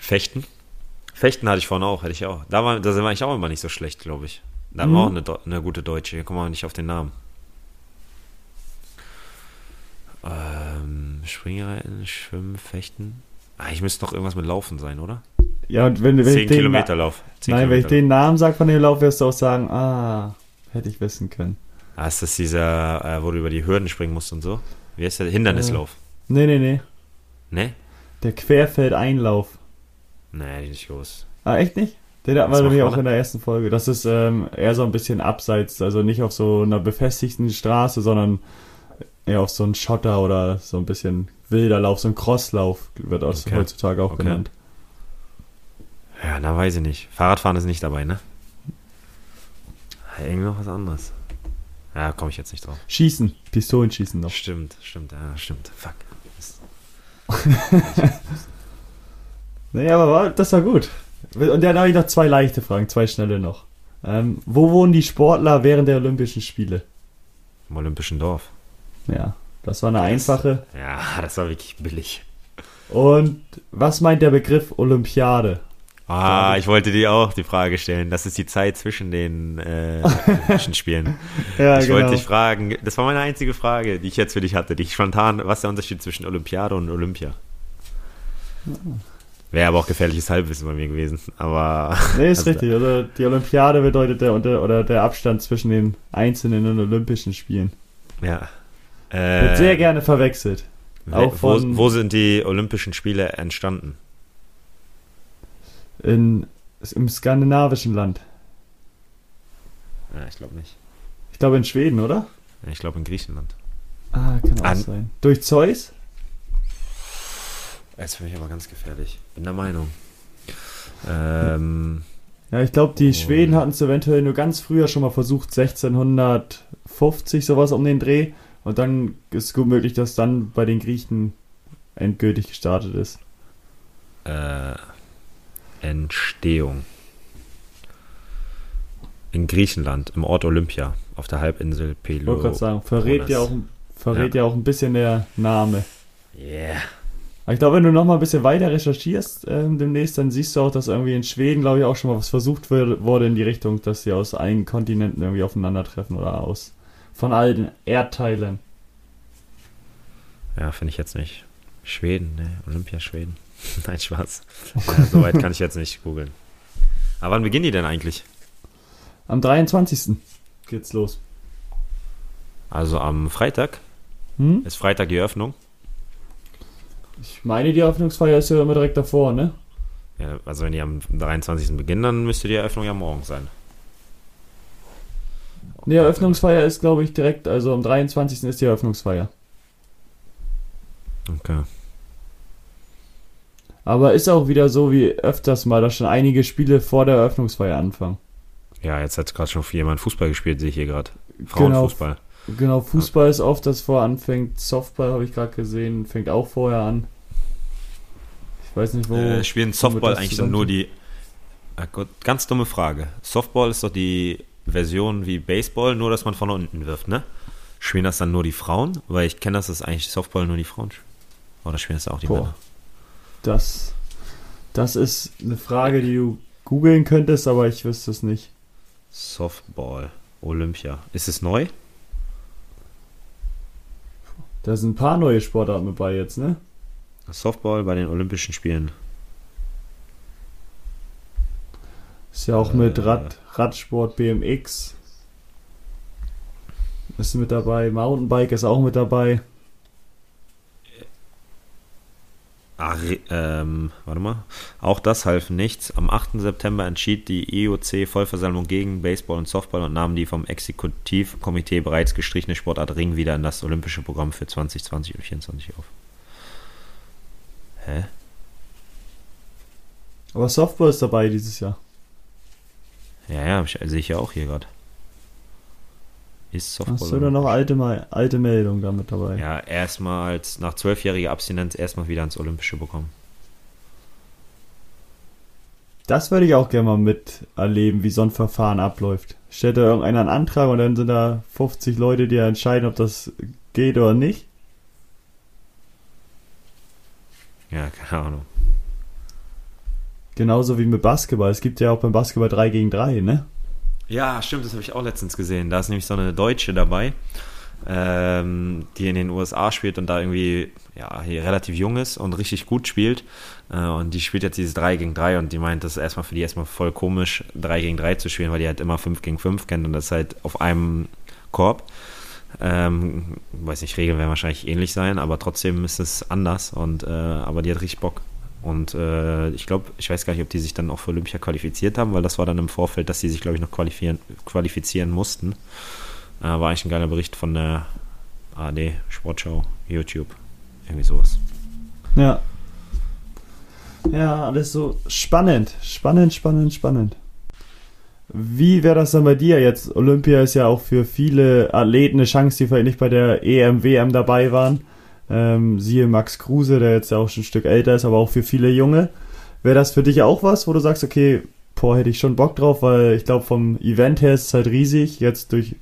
Fechten? Fechten hatte ich vorhin auch, hätte ich auch. Da war, da war ich auch immer nicht so schlecht, glaube ich. Da Mhm. war auch eine, eine gute Deutsche. Hier kommen wir nicht auf den Namen. Ähm, Springreiten, Schwimmen, Fechten. Ah, ich müsste doch irgendwas mit Laufen sein, oder? Ja, und wenn, wenn ich 10 den, Kilometer Lauf. 10 Nein, wenn ich Kilometer den Namen sage von dem Lauf, wirst du auch sagen, ah, hätte ich wissen können. Ah, ist das dieser, äh, wo du über die Hürden springen musst und so? Wie heißt der? Hindernislauf. Nee, nee, nee. Ne? Der Querfeldeinlauf. Nee, die nicht groß. Ah, echt nicht? Den hatten wir nämlich auch in der ersten Folge. Das ist ähm, eher so ein bisschen abseits, also nicht auf so einer befestigten Straße, sondern eher auf so einen Schotter oder so ein bisschen wilder Lauf, so ein Crosslauf wird auch Okay. heutzutage auch Okay. genannt. Ja, na weiß ich nicht. Fahrradfahren ist nicht dabei, ne? Irgendwie noch was anderes. Ja, komme ich jetzt nicht drauf. Schießen, Pistolenschießen noch. Stimmt, stimmt, ja, stimmt. Fuck. [laughs] Nee, aber war, das war gut. Und dann habe ich noch zwei leichte Fragen, zwei schnelle noch. Ähm, wo wohnen die Sportler während der Olympischen Spiele? Im Olympischen Dorf. Ja, das war eine einfache. Ja, [laughs] das war wirklich billig. Und was meint der Begriff Olympiade? Ah, ich wollte dir auch die Frage stellen. Das ist die Zeit zwischen den äh, [laughs] Olympischen Spielen. Ja, ich wollte dich fragen, das war meine einzige Frage, die ich jetzt für dich hatte, die ich spontan, was ist der Unterschied zwischen Olympiade und Olympia? Wäre aber auch gefährliches Halbwissen bei mir gewesen. Aber [laughs] Nee, ist Also- richtig. Also die Olympiade bedeutet der unter oder der Abstand zwischen den einzelnen Olympischen Spielen. ja. Wird Äh, sehr gerne verwechselt. auch wo, von- wo sind die Olympischen Spiele entstanden? In, Im skandinavischen Land. Ja, ich glaube nicht. Ich glaube in Schweden, oder? Ja, Ich glaube in Griechenland. Ah, kann auch An- sein. Durch Zeus? Jetzt finde ich aber ganz gefährlich. Bin der Meinung. Ähm, Ja, ich glaube, die Oh. Schweden hatten es eventuell nur ganz früher schon mal versucht, 1650 sowas um den Dreh. Und dann ist es gut möglich, dass dann bei den Griechen endgültig gestartet ist. äh, Entstehung. In Griechenland, im Ort Olympia, auf der Halbinsel Ich wollte gerade sagen, Peloponnes. verrät, ja auch, verrät ja. auch ein bisschen der Name. Yeah. Aber ich glaube, wenn du noch mal ein bisschen weiter recherchierst ähm, demnächst, dann siehst du auch, dass irgendwie in Schweden, glaube ich, auch schon mal was versucht wurde, wurde in die Richtung, dass sie aus allen Kontinenten irgendwie aufeinandertreffen oder aus von allen Erdteilen. Ja, finde ich jetzt nicht. Schweden, ne? Olympia Schweden. [laughs] Nein, Spaß. Ja, Soweit kann ich jetzt nicht googeln. Aber wann beginnen die denn eigentlich? Am 23. geht's los. Also am Freitag? Hm? Ist Freitag die Eröffnung? Ich meine, die Eröffnungsfeier ist ja immer direkt davor, ne? Ja, also wenn die am 23. beginnen, dann müsste die Eröffnung ja morgen sein. Ne, Eröffnungsfeier ist, glaube ich, direkt, also am 23. ist die Eröffnungsfeier. Okay. Aber ist auch wieder so wie öfters mal, dass schon einige Spiele vor der Eröffnungsfeier anfangen. Ja, jetzt hat gerade schon jemand Fußball gespielt, sehe ich hier gerade. Frauenfußball. Genau, Fußball ist oft, das vor anfängt. Softball habe ich gerade gesehen, fängt auch vorher an. Ich weiß nicht, wo. Äh, spielen Softball eigentlich dann nur die. Ah Gott, ganz dumme Frage. Softball ist doch die Version wie Baseball, nur dass man von unten wirft, ne? Spielen das dann nur die Frauen? Weil ich kenne, dass das eigentlich Softball nur die Frauen spielen. Oder spielen das auch die Boah. Männer? Das, das ist eine Frage, die du googeln könntest, aber ich wüsste es nicht. Softball, Olympia. Ist es neu? Da sind ein paar neue Sportarten dabei jetzt, ne? Softball bei den Olympischen Spielen. Ist ja auch äh, mit Rad, Radsport, BMX. Ist mit dabei. Mountainbike ist auch mit dabei. Ach, ähm, warte mal. Auch das half nichts. Am 8. September entschied die IOC-Vollversammlung gegen Baseball und Softball und nahm die vom Exekutivkomitee bereits gestrichene Sportart Ring wieder in das olympische Programm für 2020 und 2024 auf. Hä? Aber Softball ist dabei dieses Jahr. Ja, ja, sehe ich ja auch hier gerade. Ist Softball. Hast du da noch alte, alte Meldung damit dabei? Ja, erstmals nach zwölfjähriger Abstinenz erstmal wieder ins Olympische bekommen. Das würde ich auch gerne mal miterleben, wie so ein Verfahren abläuft. Stellt da irgendeiner einen Antrag und dann sind da 50 Leute, die entscheiden, ob das geht oder nicht? Ja, keine Ahnung. Genauso wie mit Basketball. Es gibt ja auch beim Basketball 3 gegen 3, ne? Ja, stimmt, das habe ich auch letztens gesehen. Da ist nämlich so eine Deutsche dabei, ähm, die in den USA spielt und da irgendwie ja, relativ jung ist und richtig gut spielt. Äh, und die spielt jetzt dieses 3 gegen 3 und die meint, das ist erstmal für die erstmal voll komisch, 3 gegen 3 zu spielen, weil die halt immer 5 gegen 5 kennt und das halt auf einem Korb. Ähm, weiß nicht, Regeln werden wahrscheinlich ähnlich sein, aber trotzdem ist es anders und äh, aber die hat richtig Bock. Und äh, ich glaube, ich weiß gar nicht, ob die sich dann auch für Olympia qualifiziert haben, weil das war dann im Vorfeld, dass sie sich, glaube ich, noch qualifizieren, qualifizieren mussten. Äh, war eigentlich ein geiler Bericht von der AD Sportschau, YouTube, irgendwie sowas. Ja. Ja, alles so spannend, spannend, spannend, spannend. Wie wäre das dann bei dir jetzt? Olympia ist ja auch für viele Athleten eine Chance, die vielleicht nicht bei der EM, WM dabei waren. Ähm, siehe Max Kruse, der jetzt ja auch schon ein Stück älter ist, aber auch für viele Junge. Wäre das für dich auch was, wo du sagst, okay, boah, hätte ich schon Bock drauf, weil ich glaube, vom Event her ist es halt riesig. Jetzt durch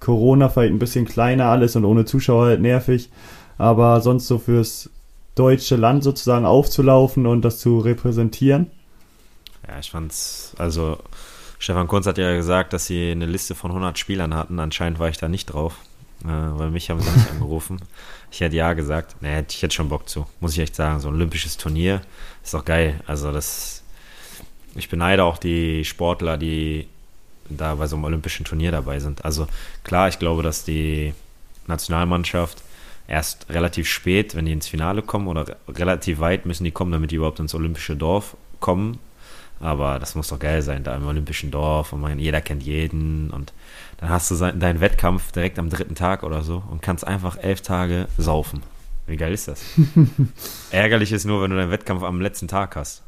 Corona vielleicht ein bisschen kleiner alles und ohne Zuschauer halt nervig. Aber sonst so fürs deutsche Land sozusagen aufzulaufen und das zu repräsentieren. Ja, ich fand's, also Stefan Kunz hat ja gesagt, dass sie eine Liste von 100 Spielern hatten. Anscheinend war ich da nicht drauf, äh, weil mich haben sie nicht angerufen. Ich hätte ja gesagt. Nee, ich hätte schon Bock zu. Muss ich echt sagen. So ein olympisches Turnier ist doch geil. Also das. Ich beneide auch die Sportler, die da bei so einem olympischen Turnier dabei sind. Also klar, ich glaube, dass die Nationalmannschaft erst relativ spät, wenn die ins Finale kommen oder relativ weit müssen die kommen, damit die überhaupt ins olympische Dorf kommen. Aber das muss doch geil sein, da im olympischen Dorf und man, jeder kennt jeden und dann hast du deinen Wettkampf direkt am dritten Tag oder so und kannst einfach elf Tage saufen. Wie geil ist das? [laughs] Ärgerlich ist nur, wenn du deinen Wettkampf am letzten Tag hast.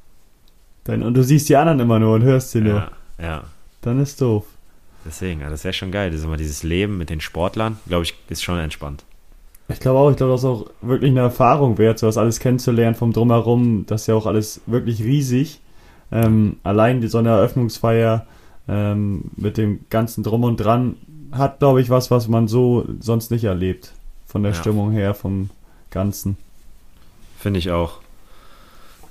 Dann, und du siehst die anderen immer nur und hörst sie nur. Ja, ja. Dann ist doof. Deswegen, das wäre schon geil. Das dieses Leben mit den Sportlern, glaube ich, ist schon entspannt. Ich glaube auch, ich glaube, das ist auch wirklich eine Erfahrung wert, sowas alles kennenzulernen vom Drumherum. Das ist ja auch alles wirklich riesig. Ähm, allein die, so eine Eröffnungsfeier ähm, mit dem ganzen Drum und Dran hat, glaube ich, was, was man so sonst nicht erlebt. Von der ja. Stimmung her, vom Ganzen. Finde ich auch.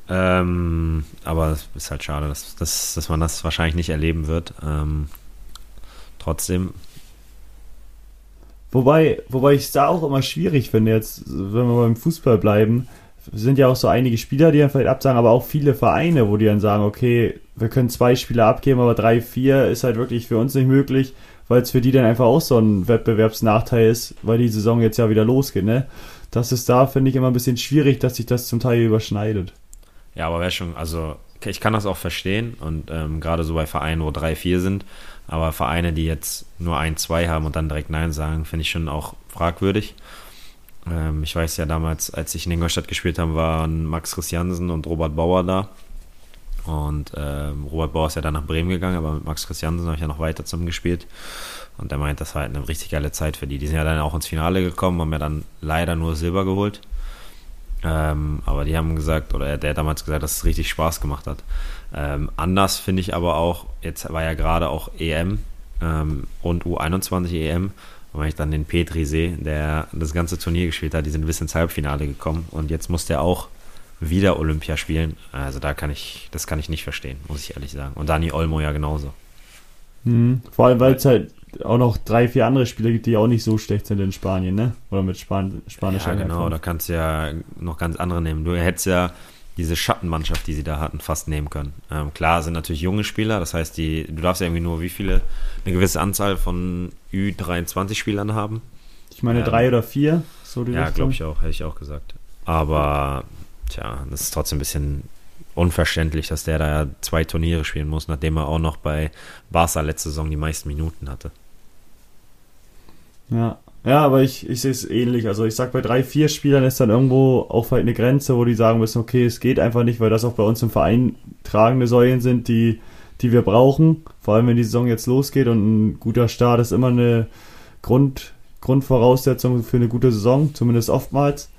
Ähm, aber es ist halt schade, dass, dass, dass man das wahrscheinlich nicht erleben wird. Ähm, trotzdem. Wobei, wobei ich es da auch immer schwierig finde, jetzt, wenn wir beim Fußball bleiben, sind ja auch so einige Spieler, die dann vielleicht absagen, aber auch viele Vereine, wo die dann sagen, okay, wir können zwei Spieler abgeben, aber drei, vier ist halt wirklich für uns nicht möglich, weil es für die dann einfach auch so ein Wettbewerbsnachteil ist, weil die Saison jetzt ja wieder losgeht, ne? Das ist da, finde ich, immer ein bisschen schwierig, dass sich das zum Teil überschneidet. Ja, aber wäre schon, also ich kann das auch verstehen und ähm, gerade so bei Vereinen, wo drei, vier sind, aber Vereine, die jetzt nur ein, zwei haben und dann direkt Nein sagen, finde ich schon auch fragwürdig. Ähm, ich weiß ja damals, als ich in Ingolstadt gespielt habe, waren Max Christiansen und Robert Bauer da. Und ähm, Robert Bauer ist ja dann nach Bremen gegangen, aber mit Max Christiansen habe ich ja noch weiter zusammen gespielt. Und er meint, das war halt eine richtig geile Zeit für die. Die sind ja dann auch ins Finale gekommen, haben ja dann leider nur Silber geholt. Ähm, aber die haben gesagt, oder der hat damals gesagt, dass es richtig Spaß gemacht hat. Ähm, anders finde ich aber auch, jetzt war ja gerade auch EM ähm, und U21 EM. Und wenn ich dann den Petri sehe, der das ganze Turnier gespielt hat, die sind bis ins Halbfinale gekommen und jetzt muss der auch wieder Olympia spielen. Also da kann ich, das kann ich nicht verstehen, muss ich ehrlich sagen. Und Dani Olmo ja genauso. Mhm. Vor allem, weil es halt auch noch drei, vier andere Spieler gibt, die auch nicht so schlecht sind in Spanien, ne? Oder mit Span spanischer Ja, genau, da kannst du ja noch ganz andere nehmen. Du hättest ja diese Schattenmannschaft, die sie da hatten, fast nehmen können. Ähm, klar sind natürlich junge Spieler, das heißt, die, du darfst ja irgendwie nur wie viele, eine gewisse Anzahl von Ü23-Spielern haben. Ich meine Ähm, drei oder vier, so die Ja, glaube ich auch, hätte ich auch gesagt. Aber, tja, das ist trotzdem ein bisschen unverständlich, dass der da zwei Turniere spielen muss, nachdem er auch noch bei Barca letzte Saison die meisten Minuten hatte. Ja. Ja, aber ich, ich sehe es ähnlich. Also ich sag, bei drei, vier Spielern ist dann irgendwo auch halt eine Grenze, wo die sagen müssen, okay, es geht einfach nicht, weil das auch bei uns im Verein tragende Säulen sind, die, die wir brauchen. Vor allem, wenn die Saison jetzt losgeht und ein guter Start ist immer eine Grund, Grundvoraussetzung für eine gute Saison, zumindest oftmals.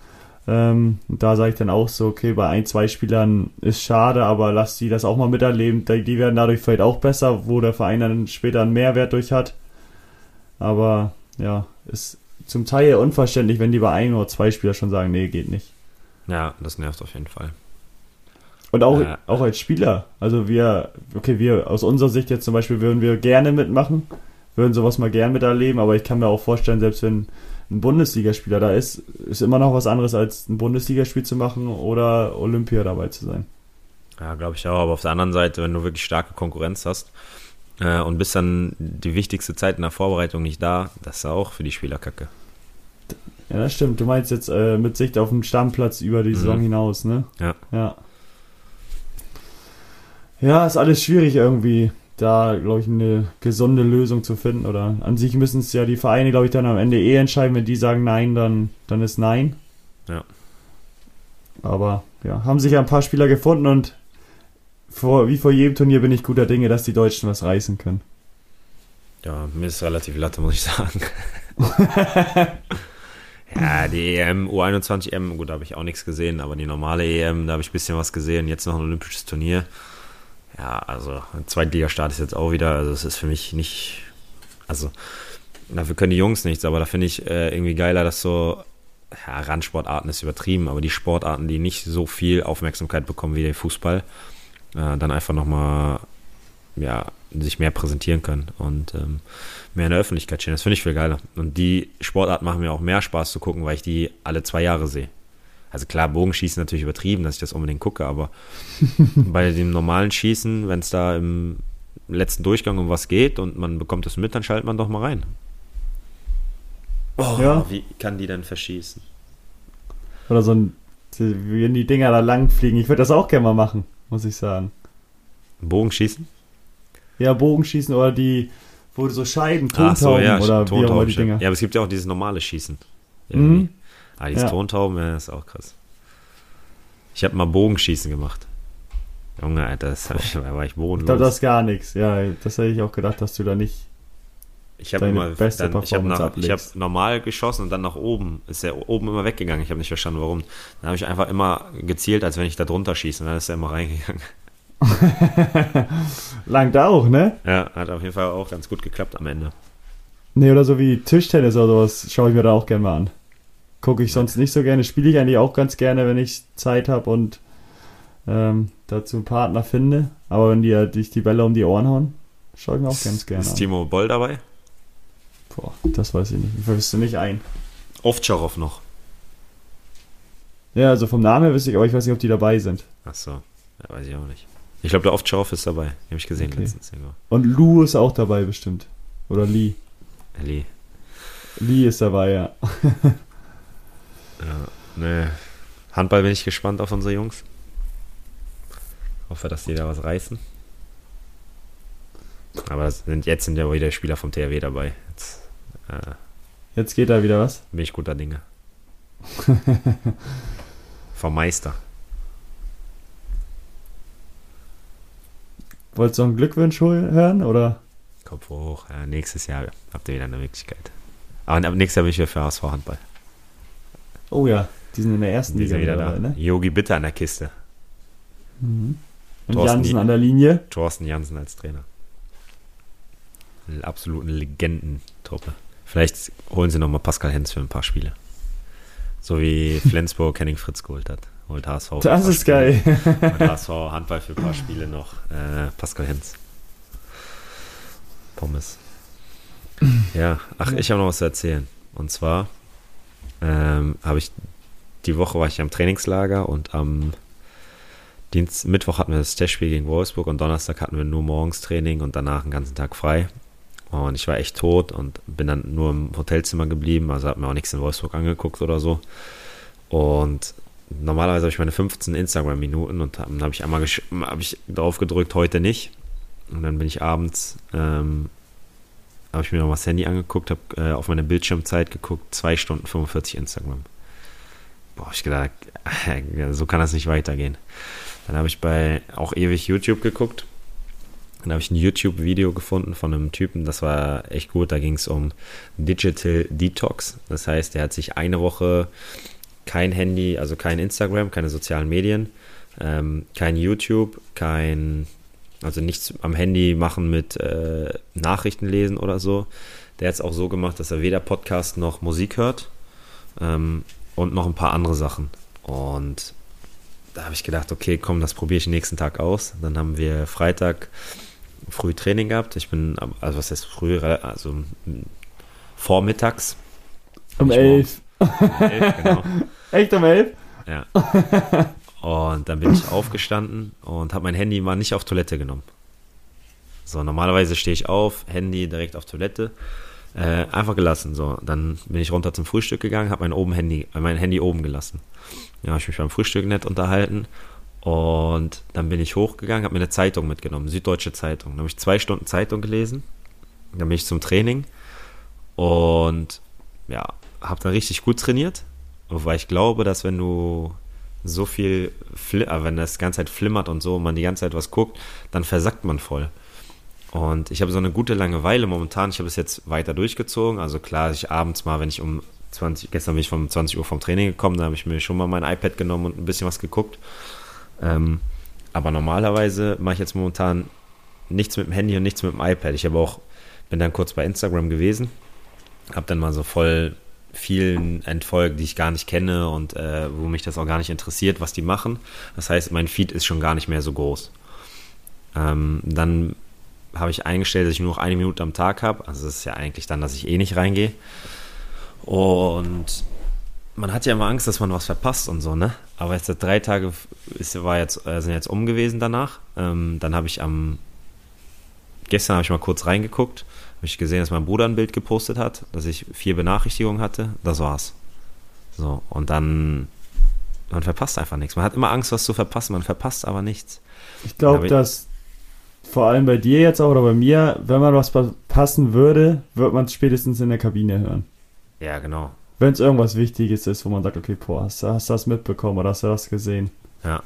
Ähm, und da sage ich dann auch so, okay, bei ein, zwei Spielern ist schade, aber lass die das auch mal miterleben. Die die werden dadurch vielleicht auch besser, wo der Verein dann später einen Mehrwert durch hat. Aber ja, ist zum Teil unverständlich, wenn die bei ein oder zwei Spieler schon sagen, nee, geht nicht. Ja, das nervt auf jeden Fall. Und auch, Ja. auch als Spieler. Also wir, okay, wir aus unserer Sicht jetzt zum Beispiel würden wir gerne mitmachen, würden sowas mal gern miterleben, aber ich kann mir auch vorstellen, selbst wenn ein Bundesligaspieler da ist, ist immer noch was anderes als ein Bundesligaspiel zu machen oder Olympia dabei zu sein. Ja, glaube ich auch. Aber auf der anderen Seite, wenn du wirklich starke Konkurrenz hast äh, und bist dann die wichtigste Zeit in der Vorbereitung nicht da, das ist auch für die Spieler kacke. Ja, das stimmt. Du meinst jetzt äh, mit Sicht auf den Stammplatz über die Mhm. Saison hinaus, ne? Ja. Ja. Ja, ist alles schwierig irgendwie, da, glaube ich, eine gesunde Lösung zu finden. Oder an sich müssen es ja die Vereine, glaube ich, dann am Ende eh entscheiden. Wenn die sagen Nein, dann, dann ist Nein. Ja. Aber ja, haben sich ja ein paar Spieler gefunden und vor, wie vor jedem Turnier bin ich guter Dinge, dass die Deutschen was reißen können. Ja, mir ist relativ latte, muss ich sagen. [laughs] ja, die EM, U21 EM, gut, da habe ich auch nichts gesehen, aber die normale EM, da habe ich ein bisschen was gesehen. Jetzt noch ein olympisches Turnier. Ja, also ein Zweitligastart ist jetzt auch wieder, also es ist für mich nicht, also dafür können die Jungs nichts, aber da finde ich äh, irgendwie geiler, dass so, ja, Randsportarten ist übertrieben, aber die Sportarten, die nicht so viel Aufmerksamkeit bekommen wie der Fußball, äh, dann einfach nochmal, ja, sich mehr präsentieren können und ähm, mehr in der Öffentlichkeit stehen. Das finde ich viel geiler. Und die Sportarten machen mir auch mehr Spaß zu gucken, weil ich die alle zwei Jahre sehe. Also klar, Bogenschießen natürlich übertrieben, dass ich das unbedingt gucke, aber [laughs] bei dem normalen Schießen, wenn es da im letzten Durchgang um was geht und man bekommt es mit, dann schaltet man doch mal rein. Oh, Ja. wie kann die denn verschießen? Oder so ein, wenn die Dinger da lang fliegen. Ich würde das auch gerne mal machen, muss ich sagen. Bogenschießen? Ja, Bogenschießen oder die, wo so Scheiben, Ach so, Tontauben ja, oder wie auch immer Tontauben. die. Dinger. Ja, aber es gibt ja auch dieses normale Schießen. Irgendwie. Mhm. Ah, dieses Ja. Tontauben, ja, ist auch krass. Ich habe mal Bogenschießen gemacht. Junge, Alter, das hab ich, da war ich Ich glaube, bodenlos. das ist gar nichts. Ja, das hätte ich auch gedacht, dass du da nicht. Ich habe immer, beste dann, ich habe Performance hab ablegst. normal geschossen und dann nach oben. Ist er oben immer weggegangen. Ich habe nicht verstanden, warum. Dann habe ich einfach immer gezielt, als wenn ich da drunter schieße. Und dann ist er immer reingegangen. [laughs] Langt auch, ne? Ja, hat auf jeden Fall auch ganz gut geklappt am Ende. Nee, oder so wie Tischtennis oder sowas schaue ich mir da auch gerne mal an. Gucke ich sonst nicht so gerne. Spiele ich eigentlich auch ganz gerne, wenn ich Zeit habe und ähm, dazu einen Partner finde. Aber wenn die dich die Bälle um die Ohren hauen, schaue ich mir auch ganz gerne Ist an. Timo Boll dabei? Boah, das weiß ich nicht. Ich wüsste nicht ein. Ovtcharov noch. Ja, also vom Namen her wüsste ich, aber ich weiß nicht, ob die dabei sind. Ach so, ja, weiß ich auch nicht. Ich glaube, der Ovtcharov ist dabei. Den habe ich gesehen Okay. letztens. irgendwo. Und Lou ist auch dabei bestimmt. Oder Lee. Lee. Lee ist dabei, ja. [laughs] Ja, nee. Handball bin ich gespannt auf unsere Jungs. Hoffe, dass die da was reißen. Aber sind, jetzt sind ja wieder Spieler vom THW dabei. Jetzt äh, Jetzt geht da wieder was. bin ich guter Dinge. [laughs] vom Meister. Wolltest du einen Glückwunsch hören? Oder? Kopf hoch. Ja, nächstes Jahr habt ihr wieder eine Möglichkeit. Aber ab nächstes Jahr bin ich wieder für HSV Handball. Oh ja, die sind in der ersten Die Liga wieder dabei, da. ne? Yogi Bitter an der Kiste. Mhm. Und Thorsten Jansen an der Linie. Thorsten Jansen als Trainer. absoluten Legendentruppe. Vielleicht holen sie nochmal Pascal Hens für ein paar Spiele. So wie [laughs] Flensburg Henning Fritz geholt hat. Holt HSV. Das ist Spiele. geil. Holt HSV Handball für ein paar Spiele noch. Äh, Pascal Hens. Pommes. Ja, ach, ich habe noch was zu erzählen. Und zwar ähm, habe ich die Woche war ich am Trainingslager und am Dienst, Mittwoch hatten wir das Testspiel gegen Wolfsburg und Donnerstag hatten wir nur morgens Training und danach einen ganzen Tag frei. Und ich war echt tot und bin dann nur im Hotelzimmer geblieben, also habe mir auch nichts in Wolfsburg angeguckt oder so. Und normalerweise habe ich meine 15 Instagram-Minuten und dann habe ich einmal hab ich drauf gedrückt, heute nicht. Und dann bin ich abends, ähm, habe ich mir noch mal das Handy angeguckt, habe äh, auf meine Bildschirmzeit geguckt, 2 Stunden 45 Instagram. Boah, ich gedacht, [laughs] so kann das nicht weitergehen. Dann habe ich bei auch ewig YouTube geguckt. Dann habe ich ein YouTube-Video gefunden von einem Typen, das war echt gut. Da ging es um Digital Detox. Das heißt, er hat sich eine Woche kein Handy, also kein Instagram, keine sozialen Medien, ähm, kein YouTube, kein, also nichts am Handy machen mit äh, Nachrichten lesen oder so. Der hat es auch so gemacht, dass er weder Podcast noch Musik hört ähm, und noch ein paar andere Sachen. Und da habe ich gedacht, okay, komm, das probiere ich nächsten Tag aus. Dann haben wir Freitag früh Training gehabt. Ich bin, also was heißt früh, also vormittags. Um elf. Um elf genau. [laughs] Echt um elf? Ja. Und dann bin ich aufgestanden und habe mein Handy mal nicht auf Toilette genommen. So, normalerweise stehe ich auf, Handy direkt auf Toilette. Äh, einfach gelassen. So, dann bin ich runter zum Frühstück gegangen, habe mein, oben Handy, mein Handy oben gelassen. Ja, habe ich mich beim Frühstück nett unterhalten. Und dann bin ich hochgegangen, habe mir eine Zeitung mitgenommen, Süddeutsche Zeitung. Dann habe ich zwei Stunden Zeitung gelesen. Dann bin ich zum Training und ja, habe dann richtig gut trainiert. Weil ich glaube, dass wenn du so viel, äh, wenn das ganze Zeit flimmert und so und man die ganze Zeit was guckt, dann versackt man voll. Und ich habe so eine gute Langeweile momentan. Ich habe es jetzt weiter durchgezogen. Also klar, ich abends mal, wenn ich um 20, gestern bin ich um 20 Uhr vom Training gekommen, da habe ich mir schon mal mein iPad genommen und ein bisschen was geguckt. Ähm, aber normalerweise mache ich jetzt momentan nichts mit dem Handy und nichts mit dem iPad. Ich habe auch, bin dann kurz bei Instagram gewesen, habe dann mal so voll vielen entfolgt, die ich gar nicht kenne und äh, wo mich das auch gar nicht interessiert, was die machen. Das heißt, mein Feed ist schon gar nicht mehr so groß. Ähm, dann habe ich eingestellt, dass ich nur noch eine Minute am Tag habe. Also das ist ja eigentlich dann, dass ich eh nicht reingehe. Und man hat ja immer Angst, dass man was verpasst und so, ne? Aber jetzt drei Tage ist, war jetzt, äh, sind jetzt um gewesen danach. Ähm, dann habe ich am gestern habe ich mal kurz reingeguckt, habe ich gesehen, dass mein Bruder ein Bild gepostet hat, dass ich vier Benachrichtigungen hatte. Das war's. So, und dann man verpasst einfach nichts. Man hat immer Angst, was zu verpassen, man verpasst aber nichts. Ich glaube, dass vor allem bei dir jetzt auch oder bei mir, wenn man was verpassen würde, wird man es spätestens in der Kabine hören. Ja, genau. Wenn es irgendwas Wichtiges ist, wo man sagt, okay, boah, hast, hast du das mitbekommen oder hast du das gesehen? Ja.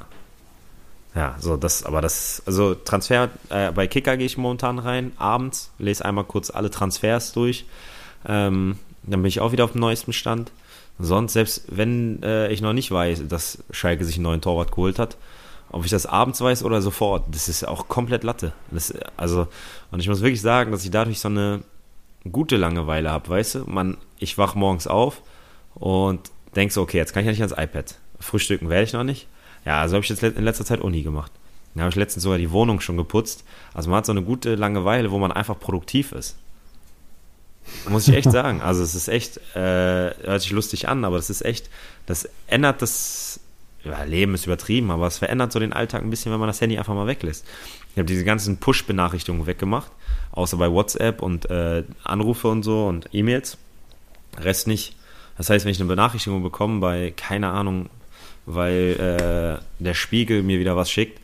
Ja, so das, aber das, also Transfer, äh, bei Kicker gehe ich momentan rein, abends, lese einmal kurz alle Transfers durch. Ähm, dann bin ich auch wieder auf dem neuesten Stand. Sonst, selbst wenn äh, ich noch nicht weiß, dass Schalke sich einen neuen Torwart geholt hat, ob ich das abends weiß oder sofort, das ist auch komplett Latte. Das, also, und ich muss wirklich sagen, dass ich dadurch so eine gute Langeweile habe, weißt du? Man, ich wach morgens auf und denk so, okay, jetzt kann ich ja nicht ans iPad. Frühstücken werde ich noch nicht. Ja, also habe ich jetzt in letzter Zeit Uni gemacht. Da habe ich letztens sogar die Wohnung schon geputzt. Also man hat so eine gute Langeweile, wo man einfach produktiv ist. Muss ich echt [laughs] sagen. Also es ist echt, äh, hört sich lustig an, aber das ist echt, das ändert das ja, Leben ist übertrieben, aber es verändert so den Alltag ein bisschen, wenn man das Handy einfach mal weglässt. Ich habe diese ganzen Push-Benachrichtigungen weggemacht, außer bei WhatsApp und äh, Anrufe und so und E-Mails. Rest nicht. Das heißt, wenn ich eine Benachrichtigung bekomme bei, keine Ahnung, weil äh, der Spiegel mir wieder was schickt,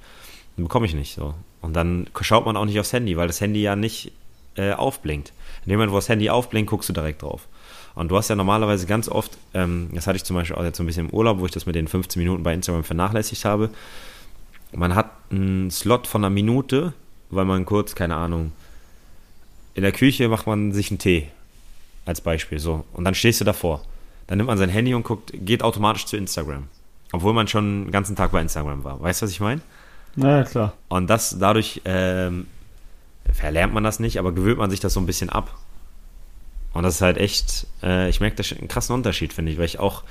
dann bekomme ich nicht so. Und dann schaut man auch nicht aufs Handy, weil das Handy ja nicht äh, aufblinkt. In dem Moment, wo das Handy aufblinkt, guckst du direkt drauf. Und du hast ja normalerweise ganz oft, ähm, das hatte ich zum Beispiel auch jetzt so ein bisschen im Urlaub, wo ich das mit den 15 Minuten bei Instagram vernachlässigt habe. Man hat einen Slot von einer Minute, weil man kurz, keine Ahnung, in der Küche macht man sich einen Tee, als Beispiel, so. Und dann stehst du davor. Dann nimmt man sein Handy und guckt, geht automatisch zu Instagram. Obwohl man schon den ganzen Tag bei Instagram war. Weißt du, was ich meine? Na ja, klar. Und das dadurch ähm, verlernt man das nicht, aber gewöhnt man sich das so ein bisschen ab. Und das ist halt echt, äh, ich merke da einen krassen Unterschied, finde ich, weil ich auch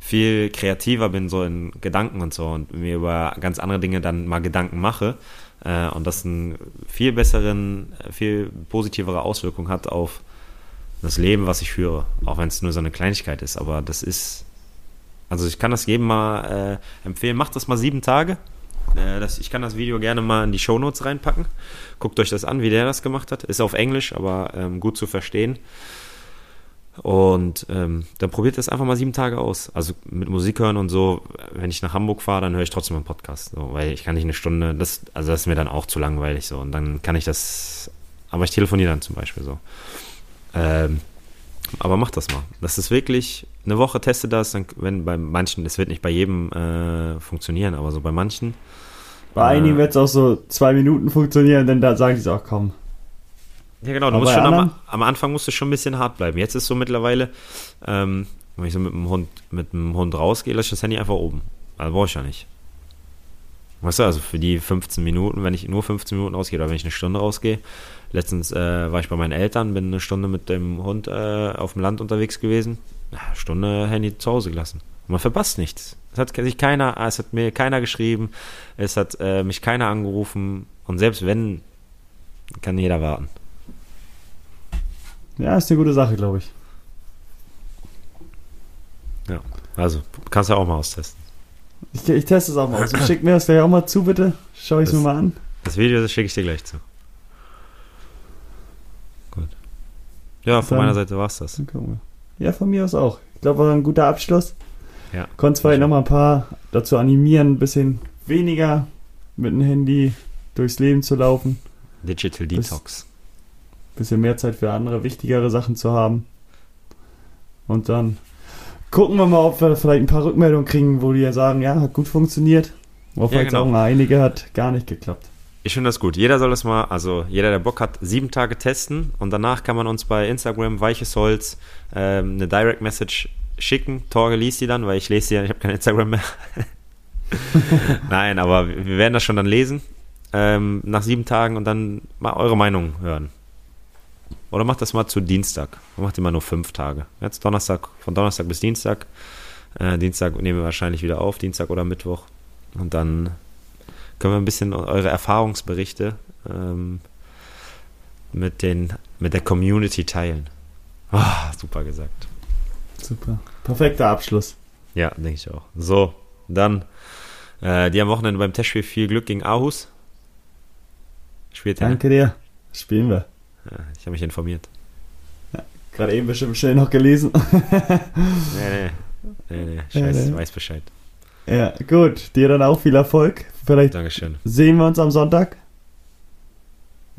viel kreativer bin, so in Gedanken und so und mir über ganz andere Dinge dann mal Gedanken mache äh, und das einen viel besseren, viel positivere Auswirkung hat auf das Leben, was ich führe, auch wenn es nur so eine Kleinigkeit ist, aber das ist, also ich kann das jedem mal äh, empfehlen, macht das mal sieben Tage. Äh, das, ich kann das Video gerne mal in die Shownotes reinpacken. Guckt euch das an, wie der das gemacht hat. Ist auf Englisch, aber ähm, gut zu verstehen. Und ähm, dann probiert das einfach mal sieben Tage aus. Also mit Musik hören und so. Wenn ich nach Hamburg fahre, dann höre ich trotzdem einen Podcast. So, weil ich kann nicht eine Stunde, das, also das ist mir dann auch zu langweilig so. Und dann kann ich das, aber ich telefoniere dann zum Beispiel so. Ähm, aber mach das mal. Das ist wirklich, eine Woche teste das, dann, wenn bei manchen, das wird nicht bei jedem äh, funktionieren, aber so bei manchen. Bei äh, einigen wird es auch so zwei Minuten funktionieren, denn da sagen die so, ach komm, ja, genau. Du musst schon am, am, Anfang musst du schon ein bisschen hart bleiben. Jetzt ist so mittlerweile, ähm, wenn ich so mit dem Hund, mit dem Hund rausgehe, lasse ich das Handy einfach oben. Also brauche ich ja nicht. Weißt du, also für die 15 Minuten, wenn ich nur 15 Minuten rausgehe oder wenn ich eine Stunde rausgehe. Letztens äh, war ich bei meinen Eltern, bin eine Stunde mit dem Hund äh, auf dem Land unterwegs gewesen. Ja, Stunde Handy zu Hause gelassen. Und man verpasst nichts. Es hat sich keiner, es hat mir keiner geschrieben, es hat äh, mich keiner angerufen und selbst wenn, kann jeder warten. Ja, ist eine gute Sache, glaube ich. Ja, also kannst du auch mal austesten. Ich, ich teste es auch mal aus. Schick mir das gleich auch mal zu, bitte. Schau ich es mir mal an. Das Video schicke ich dir gleich zu. Gut. Ja, von Dann, meiner Seite war es das. Ja, von mir aus auch. Ich glaube, war ein guter Abschluss. Ja. Konntest vielleicht noch mal ein paar dazu animieren, ein bisschen weniger mit dem Handy durchs Leben zu laufen. Digital Detox bisschen mehr Zeit für andere, wichtigere Sachen zu haben. Und dann gucken wir mal, ob wir vielleicht ein paar Rückmeldungen kriegen, wo die ja sagen, ja, hat gut funktioniert. Oder vielleicht ja, genau. auch einige hat gar nicht geklappt. Ich finde das gut. Jeder soll das mal, also jeder, der Bock hat, sieben Tage testen und danach kann man uns bei Instagram Weiches Holz ähm, eine Direct Message schicken. Torge liest die dann, weil ich lese die ja, ich habe kein Instagram mehr. [laughs] Nein, aber wir werden das schon dann lesen ähm, nach sieben Tagen und dann mal eure Meinung hören. Oder macht das mal zu Dienstag. Macht immer nur fünf Tage. Jetzt Donnerstag, von Donnerstag bis Dienstag. Äh, Dienstag nehmen wir wahrscheinlich wieder auf, Dienstag oder Mittwoch. Und dann können wir ein bisschen eure Erfahrungsberichte ähm, mit, den, mit der Community teilen. Oh, super gesagt. Super. Perfekter Abschluss. Ja, denke ich auch. So, dann äh, die am Wochenende beim Testspiel viel Glück gegen Aarhus. Spielt Danke dir. Spielen wir. Ich habe mich informiert. Ja, Gerade eben bestimmt schnell noch gelesen. [laughs] nee, nee. Nee, nee. Scheiße, nee, nee. weiß Bescheid. Ja, gut. Dir dann auch viel Erfolg. Vielleicht Dankeschön. sehen wir uns am Sonntag.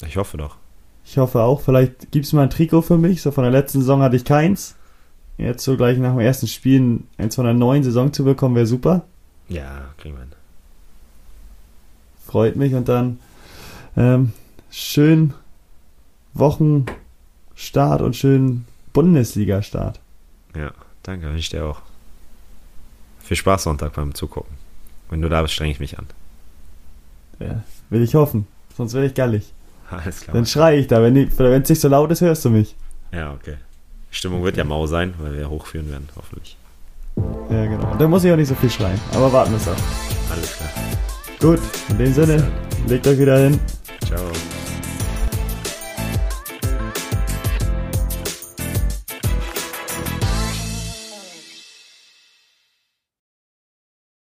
Ich hoffe doch. Ich hoffe auch. Vielleicht gibt es mal ein Trikot für mich. So von der letzten Saison hatte ich keins. Jetzt so gleich nach dem ersten Spiel eins von der neuen Saison zu bekommen, wäre super. Ja, kriegen wir hin. Freut mich und dann ähm, schön Wochenstart und schönen Bundesliga-Start. Ja, danke, wünsche ich dir auch. Viel Spaß Sonntag beim Zugucken. Wenn du da bist, strenge ich mich an. Ja, will ich hoffen. Sonst werde ich gallig. Alles klar. Dann schreie ich da. Wenn es nicht so laut ist, hörst du mich. Ja, okay. Stimmung wird ja mau sein, weil wir hochführen werden, hoffentlich. Ja, genau. Da muss ich auch nicht so viel schreien. Aber warten wir es ab. Alles klar. Gut, in dem Sinne, legt euch wieder hin. Ciao.